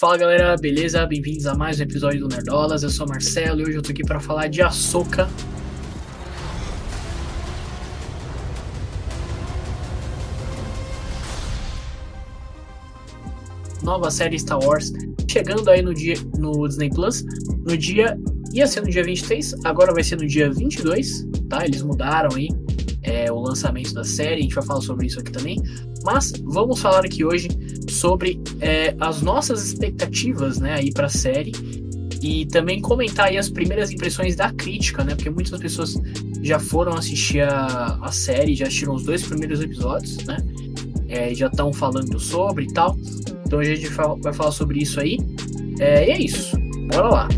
Fala galera, beleza? Bem-vindos a mais um episódio do Nerdolas. Eu sou o Marcelo e hoje eu tô aqui para falar de Ahsoka. Nova série Star Wars chegando aí no dia no Disney Plus. No dia ia ser no dia 23, agora vai ser no dia 22, tá? Eles mudaram aí lançamento da série, a gente vai falar sobre isso aqui também. Mas vamos falar aqui hoje sobre é, as nossas expectativas, né, aí para a série e também comentar as primeiras impressões da crítica, né, porque muitas pessoas já foram assistir a, a série, já assistiram os dois primeiros episódios, né, é, já estão falando sobre e tal. Então a gente vai falar sobre isso aí. É, e é isso. Bora lá.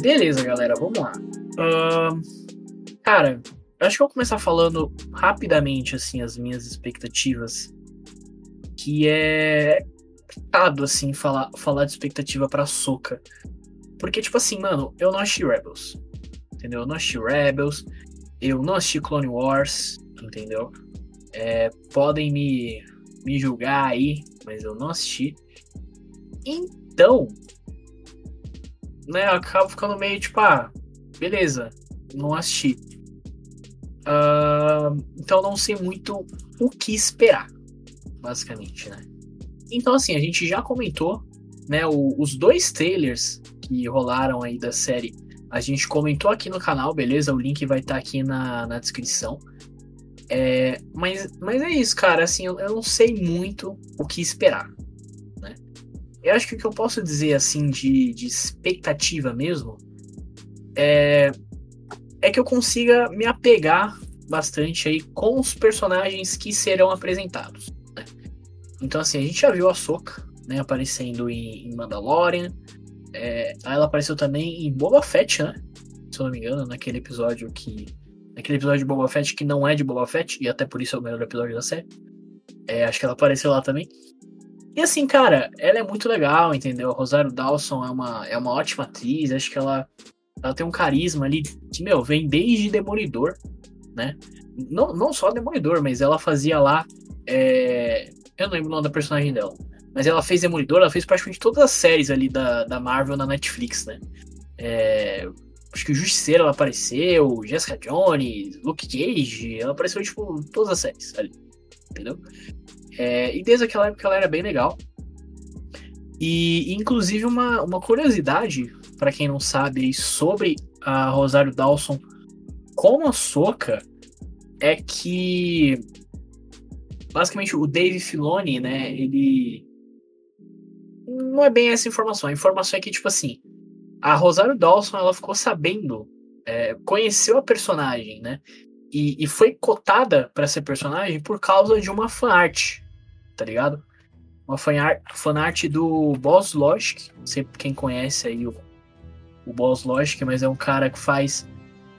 Beleza, galera, vamos lá. Uh, cara, acho que eu vou começar falando rapidamente, assim, as minhas expectativas. Que é complicado, assim, falar, falar de expectativa pra Soca. Porque, tipo assim, mano, eu não assisti Rebels. Entendeu? Eu não assisti Rebels. Eu não assisti Clone Wars. Entendeu? É, podem me, me julgar aí, mas eu não assisti. Então, né, acabo ficando meio tipo, ah, beleza, não assisti. Uh, então não sei muito o que esperar, basicamente, né? Então, assim, a gente já comentou, né, o, os dois trailers que rolaram aí da série. A gente comentou aqui no canal, beleza? O link vai estar tá aqui na, na descrição. É, mas, mas é isso, cara. Assim, eu, eu não sei muito o que esperar. Eu acho que o que eu posso dizer, assim, de, de expectativa mesmo, é, é que eu consiga me apegar bastante aí com os personagens que serão apresentados. Né? Então, assim, a gente já viu a Soka, né, aparecendo em, em Mandalorian. É, ela apareceu também em Boba Fett, né? Se eu não me engano, naquele episódio que. Naquele episódio de Boba Fett que não é de Boba Fett, e até por isso é o melhor episódio da série. É, acho que ela apareceu lá também. E assim, cara, ela é muito legal, entendeu? Rosário Dawson é uma, é uma ótima atriz, acho que ela, ela tem um carisma ali que, meu, vem desde Demolidor, né? Não, não só Demolidor, mas ela fazia lá. É... Eu não lembro o nome da personagem dela. Mas ela fez Demolidor, ela fez praticamente todas as séries ali da, da Marvel na Netflix, né? É... Acho que o Justiceiro ela apareceu, Jessica Jones, Luke Cage, ela apareceu, tipo, todas as séries ali, entendeu? É, e desde aquela época ela era bem legal. E inclusive uma, uma curiosidade, para quem não sabe, sobre a Rosário Dawson como a Soca é que basicamente o Dave Filoni, né, ele não é bem essa informação. A informação é que tipo assim, a Rosário Dawson ela ficou sabendo, é, conheceu a personagem, né? E, e foi cotada para ser personagem por causa de uma fanart tá ligado? Uma fanart, do Boss Logic, não sei quem conhece aí o, o Boss Logic, mas é um cara que faz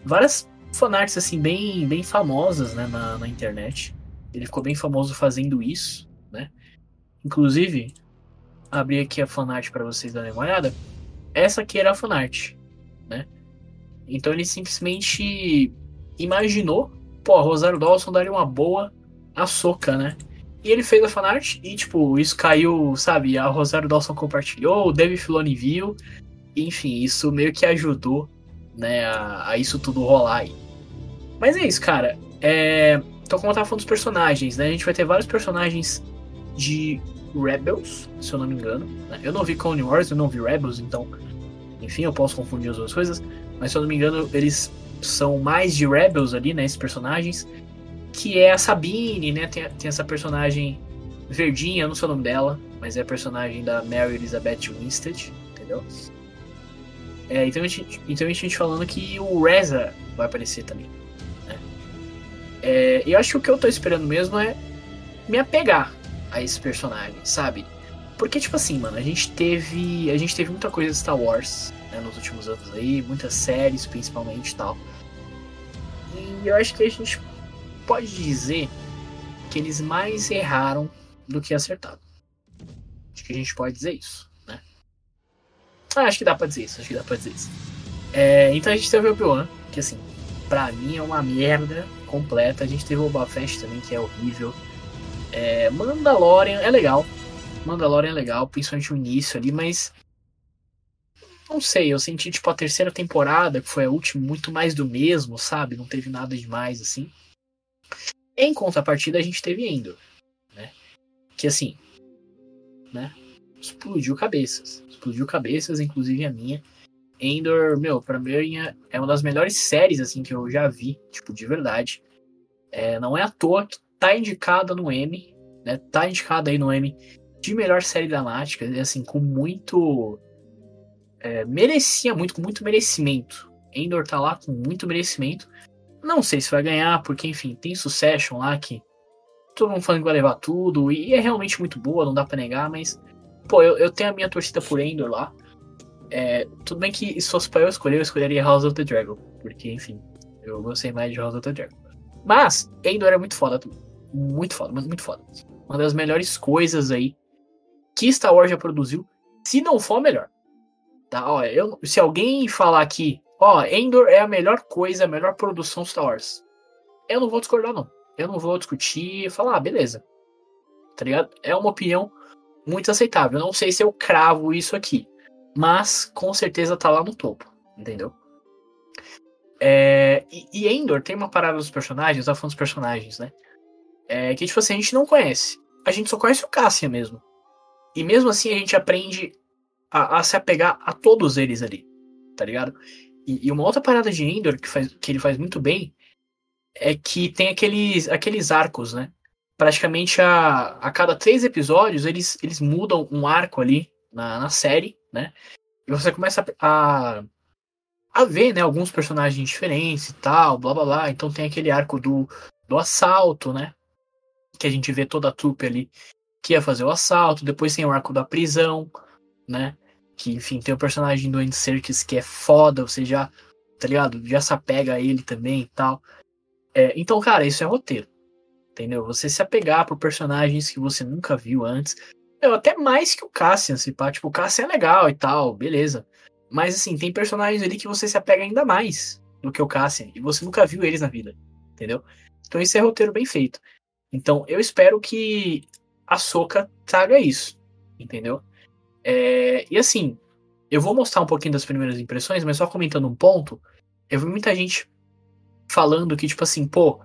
várias fanarts assim bem, bem famosas né, na, na internet. Ele ficou bem famoso fazendo isso, né? Inclusive, abri aqui a fanart para vocês darem uma olhada. Essa aqui era a fanart, né? Então ele simplesmente imaginou, pô, Rosário Dawson daria uma boa açoca, né? E ele fez a fanart e, tipo, isso caiu, sabe? A Rosário Dawson compartilhou, o Dave Filoni viu. Enfim, isso meio que ajudou, né, a, a isso tudo rolar aí. Mas é isso, cara. É... Então, como eu falando dos personagens, né? A gente vai ter vários personagens de Rebels, se eu não me engano. Né? Eu não vi Clone Wars, eu não vi Rebels, então... Enfim, eu posso confundir as duas coisas. Mas, se eu não me engano, eles são mais de Rebels ali, né? Esses personagens que é a Sabine, né? Tem, tem essa personagem verdinha, não sei o nome dela, mas é a personagem da Mary Elizabeth Winstead, entendeu? É, então, a gente, então a gente falando que o Reza vai aparecer também. Né? É, eu acho que o que eu tô esperando mesmo é me apegar a esse personagem, sabe? Porque, tipo assim, mano, a gente teve. A gente teve muita coisa de Star Wars né, nos últimos anos aí, muitas séries principalmente e tal. E eu acho que a gente pode dizer que eles mais erraram do que acertaram. Acho que a gente pode dizer isso, né? Ah, acho que dá pra dizer isso, acho que dá pra dizer isso. É, então a gente teve o Obi-Wan, que assim, pra mim é uma merda completa. A gente teve o Boba Fett também, que é horrível. É, Mandalorian é legal. Mandalorian é legal, principalmente o início ali, mas. Não sei, eu senti, tipo, a terceira temporada, que foi a última, muito mais do mesmo, sabe? Não teve nada demais, assim. Em contrapartida, a gente teve Endor, né? Que, assim, né? Explodiu cabeças. Explodiu cabeças, inclusive a minha. Endor, meu, pra mim é uma das melhores séries, assim, que eu já vi, tipo, de verdade. É, não é à toa que tá indicada no M, né? Tá indicada aí no M de melhor série dramática, assim, com muito. É, merecia muito, com muito merecimento. Endor tá lá com muito merecimento. Não sei se vai ganhar, porque, enfim, tem Succession lá que todo mundo falando que vai levar tudo, e é realmente muito boa, não dá pra negar, mas, pô, eu, eu tenho a minha torcida por Endor lá. É, tudo bem que se fosse pra eu escolher, eu escolheria House of the Dragon, porque, enfim, eu gostei mais de House of the Dragon. Mas, Endor é muito foda, muito foda, muito foda. Uma das melhores coisas aí que Star Wars já produziu, se não for melhor. Tá? Ó, eu, se alguém falar aqui, ó, Endor é a melhor coisa, a melhor produção Star Wars, eu não vou discordar, não. Eu não vou discutir e falar, ah, beleza. Tá ligado? É uma opinião muito aceitável. Eu não sei se eu cravo isso aqui, mas com certeza tá lá no topo, entendeu? É, e, e Endor tem uma parada dos personagens, tá falando dos personagens, né? É, que tipo assim, a gente não conhece. A gente só conhece o Cassian mesmo. E mesmo assim a gente aprende a, a se apegar a todos eles ali, tá ligado? E, e, uma outra parada de Endor que, faz, que ele faz muito bem é que tem aqueles, aqueles arcos, né? Praticamente a, a cada três episódios eles, eles mudam um arco ali na, na série, né? E você começa a, a, a ver, né, alguns personagens diferentes e tal, blá blá blá. Então tem aquele arco do, do assalto, né? Que a gente vê toda a trupe ali que ia fazer o assalto, depois tem o arco da prisão, né? Que, enfim, tem o personagem do Andy Serkis que é foda, você já, tá ligado? Já se apega a ele também e tal. É, então, cara, isso é roteiro, entendeu? Você se apegar por personagens que você nunca viu antes. Eu, até mais que o Cassian, se pá. Tipo, o Cassian é legal e tal, beleza. Mas, assim, tem personagens ali que você se apega ainda mais do que o Cassian. E você nunca viu eles na vida, entendeu? Então, isso é roteiro bem feito. Então, eu espero que a Soca traga isso, entendeu? É, e assim, eu vou mostrar um pouquinho das primeiras impressões, mas só comentando um ponto, eu vi muita gente falando que, tipo assim, pô,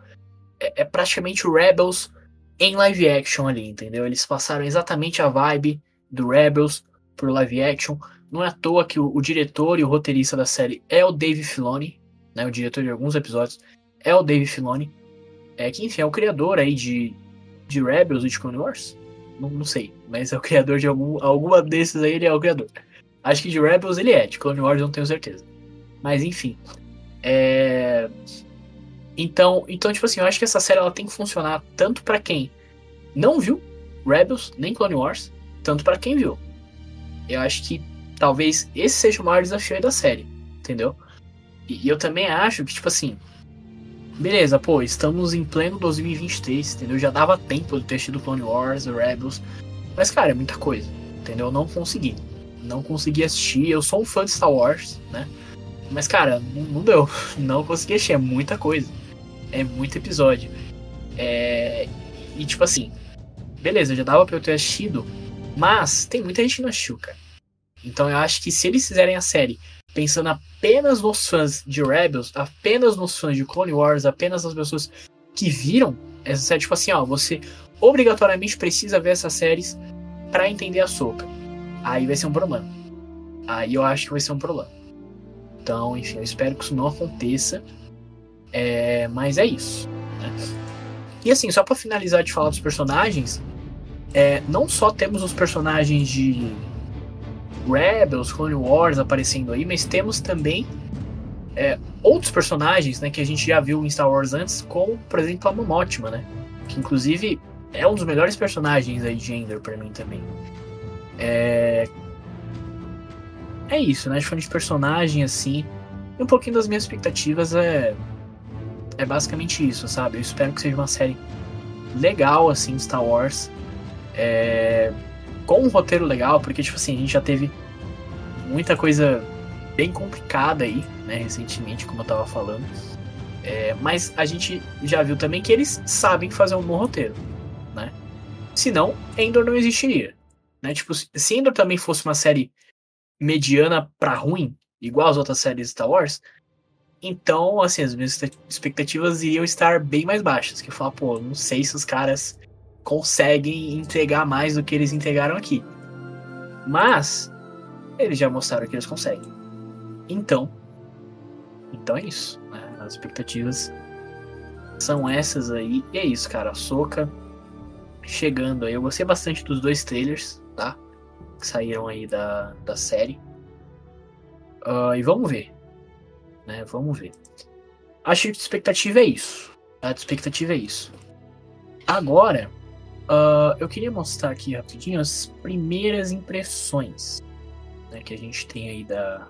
é, é praticamente o Rebels em live action ali, entendeu? Eles passaram exatamente a vibe do Rebels pro live action. Não é à toa que o, o diretor e o roteirista da série é o Dave Filoni, né? O diretor de alguns episódios é o Dave Filoni. É que, enfim, é o criador aí de de Rebels e de Clone Wars? Não, não, sei, mas é o criador de algum alguma desses aí, ele é o criador. Acho que de Rebels ele é, de Clone Wars não tenho certeza. Mas enfim. É... Então, então, tipo assim, eu acho que essa série ela tem que funcionar tanto para quem não viu Rebels nem Clone Wars, tanto para quem viu. Eu acho que talvez esse seja o maior desafio da série, entendeu? E, e eu também acho que, tipo assim, beleza, pô, estamos em pleno 2023, entendeu? Já dava tempo de ter assistido Clone Wars, Rebels. Mas, cara, é muita coisa, entendeu? Eu não consegui. Não consegui assistir. Eu sou um fã de Star Wars, né? Mas, cara, não, não deu. Não consegui assistir. É muita coisa. É muito episódio. É... E, tipo assim, beleza, já dava pra eu ter assistido. Mas tem muita gente que não assistiu, cara. Então eu acho que se eles fizerem a série pensando apenas nos fãs de Rebels, apenas nos fãs de Clone Wars, apenas nas pessoas que viram essa série, tipo assim, ó, você obrigatoriamente precisa ver essas séries para entender a Soca. Aí vai ser um problema. Aí eu acho que vai ser um problema. Então, enfim, eu espero que isso não aconteça. É, mas é isso. Né? E assim, só para finalizar de falar dos personagens, é, não só temos os personagens de Rebels, Clone Wars aparecendo aí, mas temos também é, outros personagens né, que a gente já viu em Star Wars antes, como, por exemplo, a Momotima, né? Que inclusive é um dos melhores personagens aí de Endor pra mim também. É. É isso, né? De de personagem, assim. E um pouquinho das minhas expectativas é. É basicamente isso, sabe? Eu espero que seja uma série legal, assim, Star Wars. É com um roteiro legal, porque, tipo assim, a gente já teve muita coisa bem complicada aí, né, recentemente, como eu tava falando. É, mas a gente já viu também que eles sabem fazer um bom roteiro, né? Senão, Endor não existiria. Né? Tipo, se Endor também fosse uma série mediana para ruim, igual as outras séries Star Wars, então, assim, as minhas expectativas iriam estar bem mais baixas. Que eu falo, pô, não sei se os caras conseguem entregar mais do que eles entregaram aqui. Mas, eles já mostraram que eles conseguem. Então, então é isso. Né? As expectativas são essas aí. E é isso, cara. Soca chegando aí. Eu gostei bastante dos dois trailers, tá? Que saíram aí da, da série. Uh, e vamos ver. Né? Vamos ver. Acho que a expectativa é isso. A expectativa é isso. Agora, uh, eu queria mostrar aqui rapidinho as primeiras impressões né, que a gente tem aí da,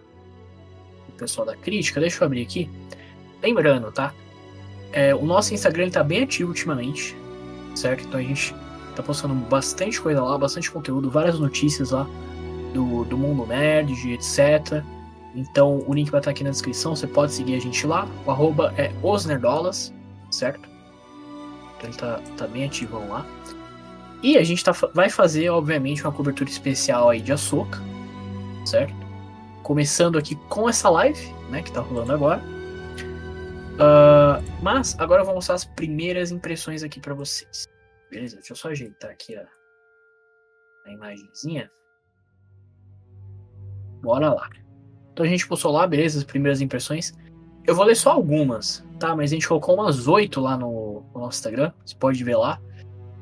pessoal da crítica, deixa eu abrir aqui. Lembrando, tá? É, o nosso Instagram está bem ativo ultimamente, certo? Então a gente tá postando bastante coisa lá, bastante conteúdo, várias notícias lá do, do mundo nerd, etc. Então o link vai estar aqui na descrição, você pode seguir a gente lá. O arroba é osnerdolas, certo? Então ele tá, tá bem ativão lá. E a gente tá, vai fazer, obviamente, uma cobertura especial aí de açúcar, certo? começando aqui com essa live, né, que tá rolando agora. Uh, mas agora eu vou mostrar as primeiras impressões aqui para vocês. Beleza? Deixa eu só ajeitar aqui a, a imagenzinha. Bora lá. Então a gente postou lá, beleza, as primeiras impressões. Eu vou ler só algumas, tá? Mas a gente colocou umas oito lá no, no, nosso Instagram, você pode ver lá.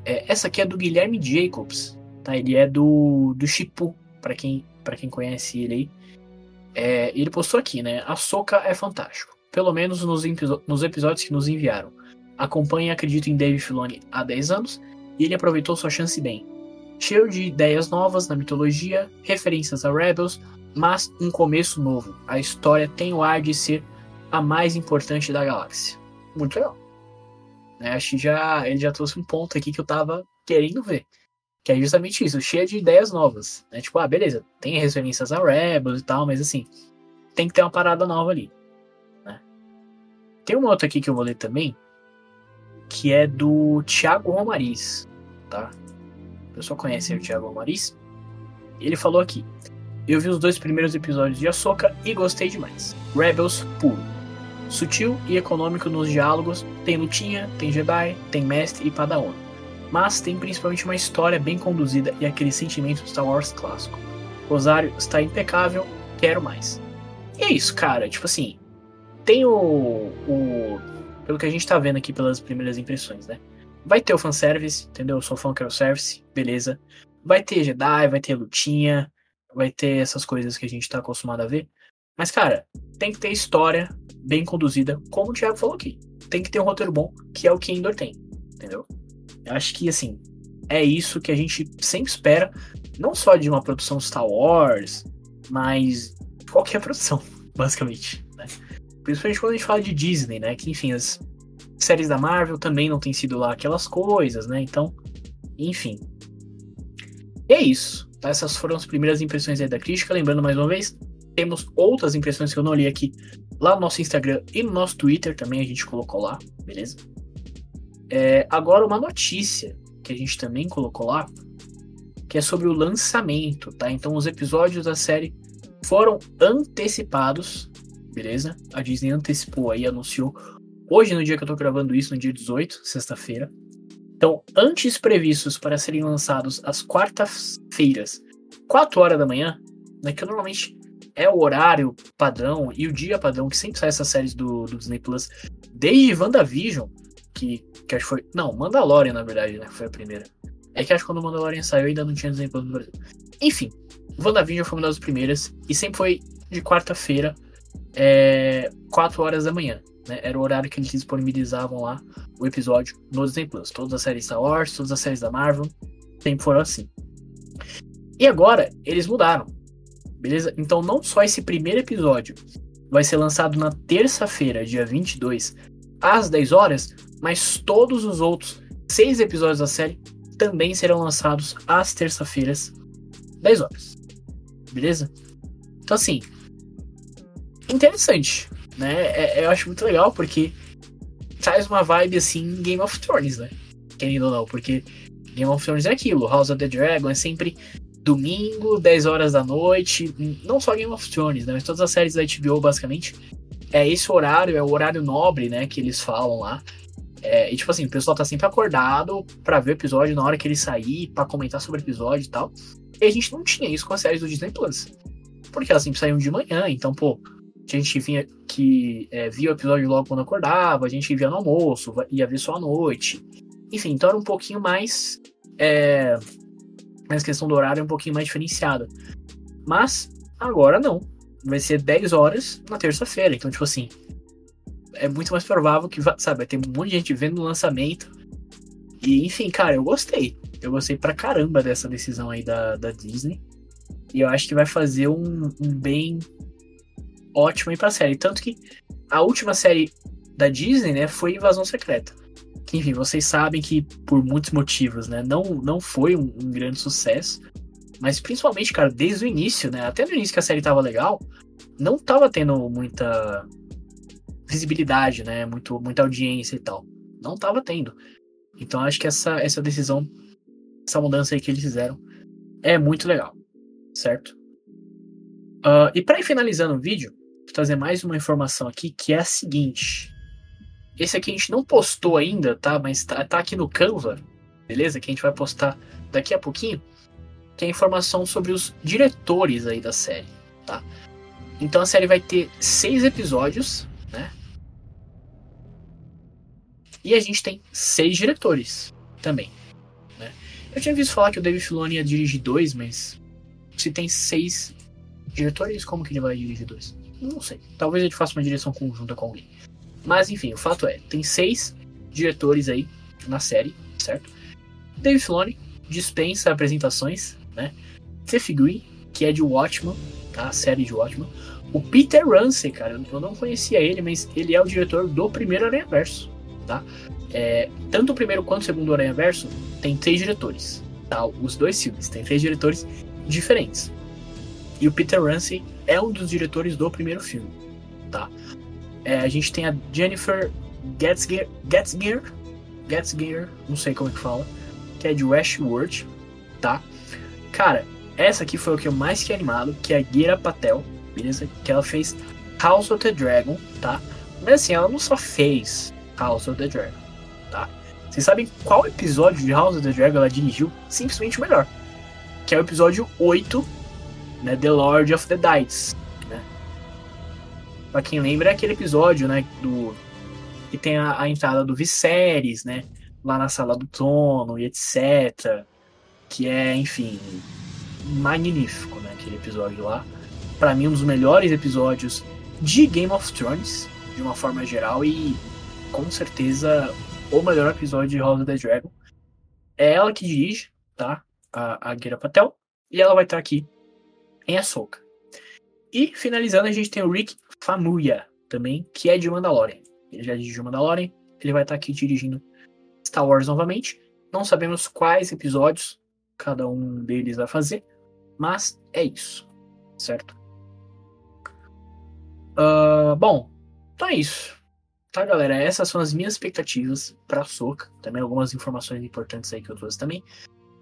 É, essa aqui é do Guilherme Jacobs, tá? Ele é do, do Chipu, para quem, pra quem conhece ele aí. É, ele postou aqui, né? A Soca é fantástico. Pelo menos nos, nos episódios que nos enviaram. Acompanhe e em Dave Filoni há 10 anos e ele aproveitou sua chance bem. Cheio de ideias novas na mitologia, referências a Rebels, mas um começo novo. A história tem o ar de ser a mais importante da galáxia. Muito legal. Né, acho que já, ele já trouxe um ponto aqui que eu tava querendo ver. Que é justamente isso, cheia de ideias novas. Né? Tipo, ah, beleza, tem referências a Rebels e tal, mas assim, tem que ter uma parada nova ali. Né? Tem uma outra aqui que eu vou ler também, que é do Thiago Romariz, tá? O pessoal conhece o Thiago Romariz? Ele falou aqui: Eu vi os dois primeiros episódios de Ahsoka e gostei demais. Rebels puro. Sutil e econômico nos diálogos, tem lutinha, tem Jedi, tem mestre e padawan mas tem principalmente uma história bem conduzida e aquele sentimento Star Wars clássico. Rosário está impecável, quero mais. E é isso, cara. Tipo assim, tem o, o. Pelo que a gente tá vendo aqui pelas primeiras impressões, né? Vai ter o fanservice, entendeu? Eu sou fã que é o service, beleza. Vai ter Jedi, vai ter lutinha, vai ter essas coisas que a gente tá acostumado a ver. Mas, cara, tem que ter história bem conduzida, como o Thiago falou aqui. Tem que ter um roteiro bom, que é o que Endor tem, entendeu? Eu acho que, assim, é isso que a gente sempre espera, não só de uma produção Star Wars, mas qualquer produção, basicamente, né? Principalmente quando a gente fala de Disney, né? Que, enfim, as séries da Marvel também não tem sido lá aquelas coisas, né? Então, enfim. E é isso. Tá? Essas foram as primeiras impressões aí da crítica. Lembrando mais uma vez, temos outras impressões que eu não li aqui lá no nosso Instagram e no nosso Twitter também a gente colocou lá, beleza? É, agora, uma notícia que a gente também colocou lá, que é sobre o lançamento, tá? Então, os episódios da série foram antecipados, beleza? A Disney antecipou aí, anunciou hoje, no dia que eu tô gravando isso, no dia 18, sexta-feira. Então, antes previstos para serem lançados às quartas-feiras, 4 horas da manhã, né, que normalmente é o horário padrão e o dia padrão que sempre sai essas séries do, do Disney Plus, desde WandaVision, que, que acho que foi. Não, Mandalorian, na verdade, né? Foi a primeira. É que acho que quando o Mandalorian saiu ainda não tinha Disney Plus no Brasil. Enfim, WandaVision foi uma das primeiras e sempre foi de quarta-feira, é, 4 horas da manhã. Né? Era o horário que eles disponibilizavam lá o episódio no Disney Plus. Todas as séries Star Wars, todas as séries da Marvel, sempre foram assim. E agora eles mudaram, beleza? Então não só esse primeiro episódio vai ser lançado na terça-feira, dia 22, às 10 horas, mas todos os outros seis episódios da série também serão lançados às terça-feiras, 10 horas. Beleza? Então, assim, interessante, né? É, eu acho muito legal porque traz uma vibe assim Game of Thrones, né? Querendo ou não, porque Game of Thrones é aquilo, House of the Dragon é sempre domingo, 10 horas da noite, não só Game of Thrones, né, mas todas as séries da HBO basicamente é esse horário, é o horário nobre, né, que eles falam lá. É, e tipo assim, o pessoal tá sempre acordado para ver o episódio na hora que ele sair, para comentar sobre o episódio e tal. E a gente não tinha isso com as séries do Disney Plus. Porque elas sempre saíam de manhã, então, pô, a gente vinha que é, via o episódio logo quando acordava, a gente via no almoço, ia ver só à noite. Enfim, então era um pouquinho mais. É, mas questão do horário é um pouquinho mais diferenciada. Mas agora não. Vai ser 10 horas na terça-feira. Então, tipo assim, é muito mais provável que, sabe, vai ter um monte de gente vendo o lançamento. E, enfim, cara, eu gostei. Eu gostei pra caramba dessa decisão aí da, da Disney. E eu acho que vai fazer um, um bem ótimo aí pra série. Tanto que a última série da Disney, né, foi Invasão Secreta. Enfim, vocês sabem que por muitos motivos, né, não, não foi um, um grande sucesso. Mas principalmente, cara, desde o início, né, até no início que a série tava legal, não tava tendo muita visibilidade, né, muito, muita audiência e tal. Não tava tendo. Então acho que essa, essa decisão, essa mudança aí que eles fizeram é muito legal, certo? Uh, e para ir finalizando o vídeo, vou trazer mais uma informação aqui que é a seguinte. Esse aqui a gente não postou ainda, tá? Mas tá, tá aqui no Canva, beleza? Que a gente vai postar daqui a pouquinho. Que é informação sobre os diretores aí da série, tá? Então a série vai ter seis episódios, né? E a gente tem seis diretores também, né? Eu tinha visto falar que o David Filoni ia dirigir dois, mas se tem seis diretores, como que ele vai dirigir dois? Não sei. Talvez ele faça uma direção conjunta com alguém. Mas enfim, o fato é, tem seis diretores aí na série, certo? Dave Filoni dispensa apresentações, né? Tiff Green, que é de Watchmen, tá? A série de Watchmen. O Peter Ramsey, cara, eu não conhecia ele, mas ele é o diretor do primeiro Aranha Verso, tá? É, tanto o primeiro quanto o segundo Aranha Verso tem três diretores, tá? Os dois filmes tem três diretores diferentes. E o Peter Ramsey é um dos diretores do primeiro filme, tá? É, a gente tem a Jennifer Gatsgear, Gatsgear, não sei como é que fala, que é de Westworld, tá? Cara, essa aqui foi o que eu mais fiquei animado, que é a Gira Patel, beleza? Que ela fez House of the Dragon, tá? Mas assim, ela não só fez House of the Dragon, tá? Vocês sabem qual episódio de House of the Dragon ela dirigiu? Simplesmente o melhor. Que é o episódio 8, né? The Lord of the Dice. Pra quem lembra, é aquele episódio, né, do... Que tem a, a entrada do Viserys, né? Lá na sala do trono e etc. Que é, enfim, magnífico, né? Aquele episódio lá. para mim, um dos melhores episódios de Game of Thrones, de uma forma geral, e com certeza o melhor episódio de House of the Dragon. É ela que dirige, tá? A, a Patel. E ela vai estar aqui em Ahsoka. E finalizando, a gente tem o Rick Famuya também, que é de Mandalorian. Ele já dirigiu Mandalorian, ele vai estar aqui dirigindo Star Wars novamente. Não sabemos quais episódios cada um deles vai fazer, mas é isso, certo? Uh, bom, então é isso. Tá, galera? Essas são as minhas expectativas para Soca. Também algumas informações importantes aí que eu trouxe também.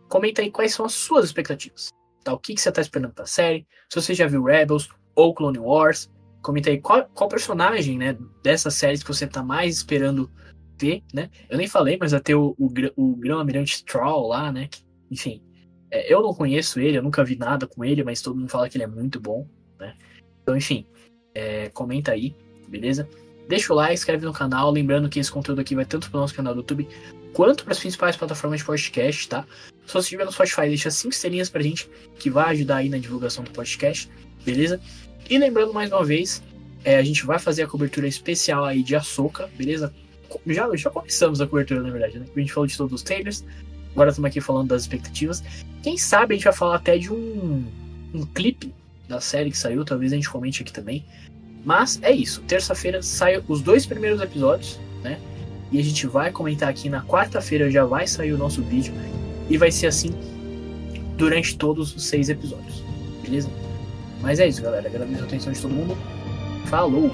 Comenta aí quais são as suas expectativas. Tá? O que, que você tá esperando pra série? Se você já viu Rebels, ou Clone Wars. Comenta aí qual, qual personagem, né, dessas séries que você tá mais esperando ver, né? Eu nem falei, mas até o, o, o Grão-Almirante Stroll lá, né? Que, enfim, é, eu não conheço ele, eu nunca vi nada com ele, mas todo mundo fala que ele é muito bom, né? Então, enfim, é, comenta aí, beleza? Deixa o like, inscreve no canal, lembrando que esse conteúdo aqui vai tanto pro nosso canal do YouTube quanto para as principais plataformas de podcast, tá? Se você estiver no Spotify, deixa 5 estrelinhas pra gente, que vai ajudar aí na divulgação do podcast, beleza? E lembrando mais uma vez, é, a gente vai fazer a cobertura especial aí de Açoka, beleza? Já, já começamos a cobertura, na verdade, né? A gente falou de todos os trailers, agora estamos aqui falando das expectativas. Quem sabe a gente vai falar até de um, um clipe da série que saiu, talvez a gente comente aqui também. Mas é isso, terça-feira saem os dois primeiros episódios, né? E a gente vai comentar aqui na quarta-feira, já vai sair o nosso vídeo. E vai ser assim durante todos os seis episódios, beleza? Mas é isso, galera. Agradeço a atenção de todo mundo. Falou!